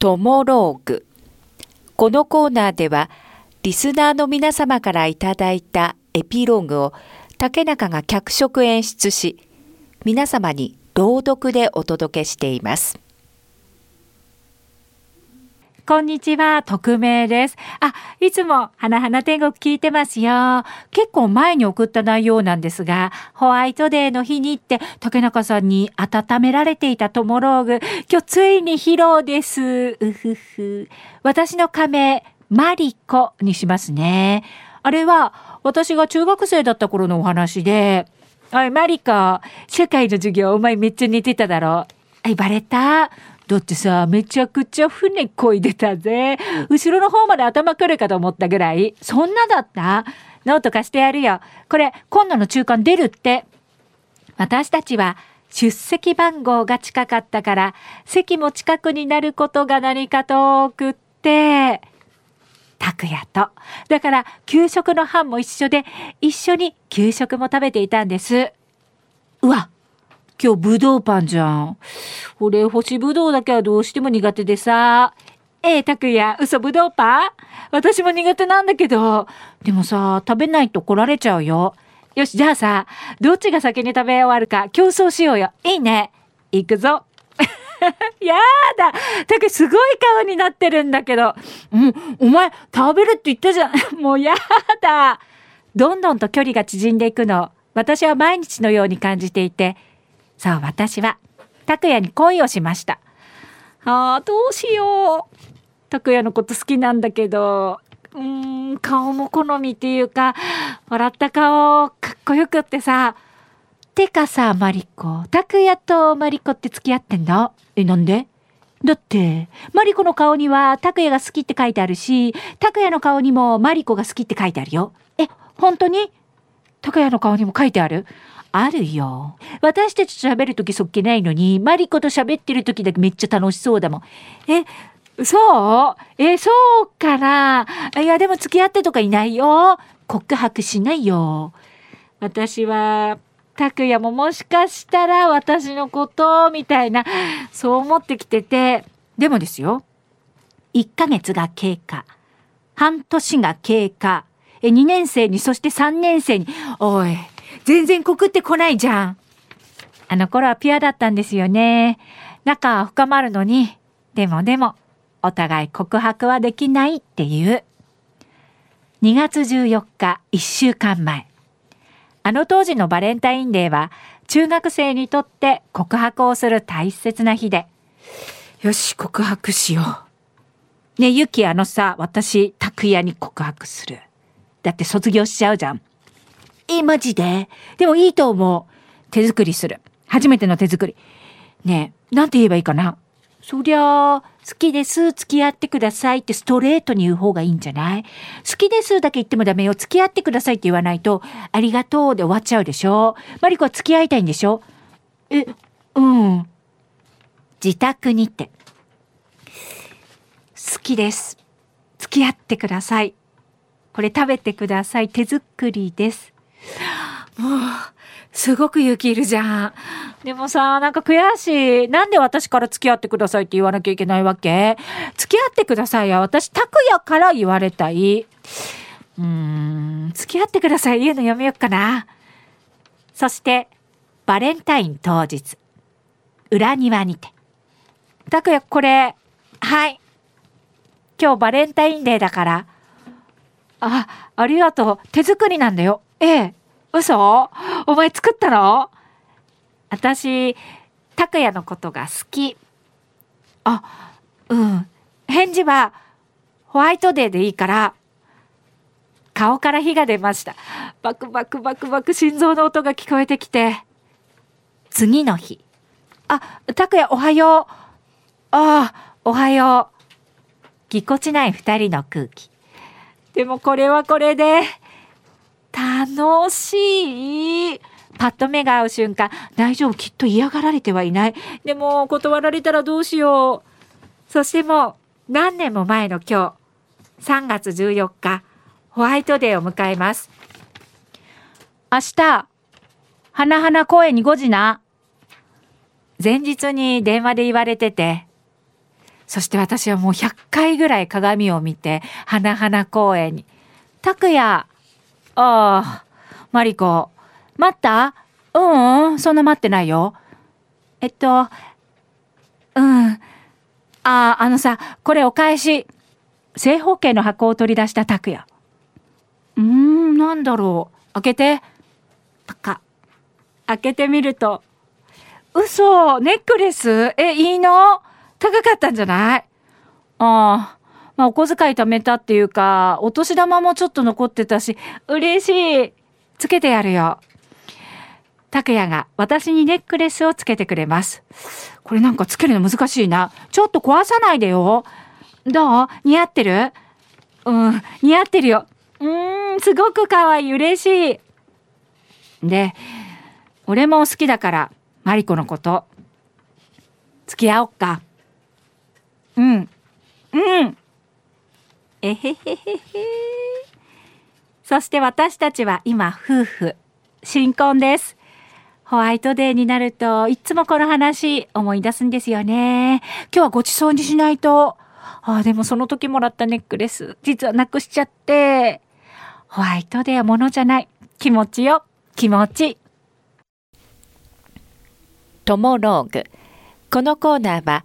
トモローグ。このコーナーでは、リスナーの皆様からいただいたエピローグを竹中が脚色演出し、皆様に朗読でお届けしています。こんにちは、匿名です。あ、いつも、花々天国聞いてますよ。結構前に送った内容なんですが、ホワイトデーの日に行って、竹中さんに温められていたトモローグ、今日ついに披露です。うふふ。私の仮名、マリコにしますね。あれは、私が中学生だった頃のお話で、おい、マリコ、社会の授業お前めっちゃ寝てただろ。はい、バレた？だってさ、めちゃくちゃ船こいでたぜ。後ろの方まで頭くるかと思ったぐらい。そんなだった？ノート貸してやるよ。これ、今度の中間出るって。私たちは、出席番号が近かったから、席も近くになることが何かと多くって、拓也と。だから、給食の班も一緒で、一緒に給食も食べていたんです。うわ、今日ぶどうパンじゃん。俺、干しぶどうだけはどうしても苦手でさ。ええ、たくや、嘘ぶどうパン？私も苦手なんだけど。でもさ、食べないと来られちゃうよ。よし、じゃあさ、どっちが先に食べ終わるか競争しようよ。いいね。行くぞ。やだたくすごい顔になってるんだけど。うん、お前、食べるって言ったじゃん。もうやだどんどんと距離が縮んでいくの。私は毎日のように感じていて、そう、私は、拓也に恋をしました。ああ、どうしよう。拓也のこと好きなんだけど、うーん、顔も好みっていうか、笑った顔、かっこよくってさ、てかさ、マリコ、拓也とマリコって付き合ってんだ。え、なんで？だって、マリコの顔には拓也が好きって書いてあるし、拓也の顔にもマリコが好きって書いてあるよ。え、本当に？拓也の顔にも書いてあるあるよ。私たちと喋るときそっけないのに、マリコと喋ってるときだけめっちゃ楽しそうだもん。え、そう？え、そうかな？いや、でも付き合ってとかいないよ。告白しないよ。私は、拓也ももしかしたら私のこと、みたいな、そう思ってきてて、でもですよ。1ヶ月が経過。半年が経過。え、2年生に、そして3年生に、おい、全然告ってこないじゃん。あの頃はピュアだったんですよね。仲は深まるのに、でもでも、お互い告白はできないっていう。2月14日、1週間前。あの当時のバレンタインデーは、中学生にとって告白をする大切な日で。よし、告白しよう。ねゆきあのさ、私、拓也に告白する。だって卒業しちゃうじゃん。え、マジで？でもいいと思う。手作りする。初めての手作り。ねえ、なんて言えばいいかな？そりゃあ、好きです、付き合ってくださいってストレートに言う方がいいんじゃない？好きですだけ言ってもダメよ。付き合ってくださいって言わないと、ありがとうで終わっちゃうでしょ？マリコは付き合いたいんでしょ？え、うん。自宅にって。好きです。付き合ってください。これ食べてください。手作りです。もう、すごく勇気いるじゃん。でもさ、なんか悔しい。なんで私から付き合ってくださいって言わなきゃいけないわけ？付き合ってくださいや。私、拓也から言われたい。うーん、付き合ってください言うのやめよっかな。そして、バレンタイン当日。裏庭にて。拓也、これ、はい。今日バレンタインデーだから。あ、ありがとう。手作りなんだよ。ええ。嘘？お前作ったの？私、拓也のことが好き。あ、うん。返事は、ホワイトデーでいいから、顔から火が出ました。バクバクバクバク心臓の音が聞こえてきて。次の日。あ、拓也おはよう。ああ、おはよう。ぎこちない二人の空気。でもこれはこれで、楽しい。パッと目が合う瞬間、大丈夫、きっと嫌がられてはいない。でも、断られたらどうしよう。そしてもう、何年も前の今日、3月14日、ホワイトデーを迎えます。明日、花々公園に5時な。前日に電話で言われてて、そして私はもう100回ぐらい鏡を見て、花々公園に。拓也ああ、マリコ。待った？ううん、そんな待ってないよ。えっと、うん。ああ、あのさ、これお返し。正方形の箱を取り出した拓也。うーん、なんだろう。開けて。パカ。開けてみると。嘘ネックレス？え、いいの？高かったんじゃない？ああ。まあ、お小遣い貯めたっていうか、お年玉もちょっと残ってたし、嬉しい。つけてやるよ。拓也が私にネックレスをつけてくれます。これなんかつけるの難しいな。ちょっと壊さないでよ。どう？似合ってる？うん、似合ってるよ。うーん、すごく可愛い。嬉しい。で、俺も好きだから、マリコのこと。付き合おっか。うん。うん。えへへへへ。そして私たちは今夫婦。新婚です。ホワイトデーになるといつもこの話思い出すんですよね。今日はごちそうにしないと。ああ、でもその時もらったネックレス、実はなくしちゃって。ホワイトデーはものじゃない。気持ちよ。気持ち。トモローグ。このコーナーは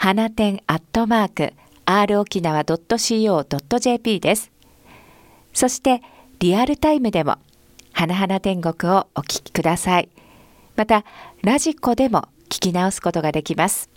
花店アットマーク r 沖縄 .co.jp です。そしてリアルタイムでも花々天国をお聞きください。またラジコでも聞き直すことができます。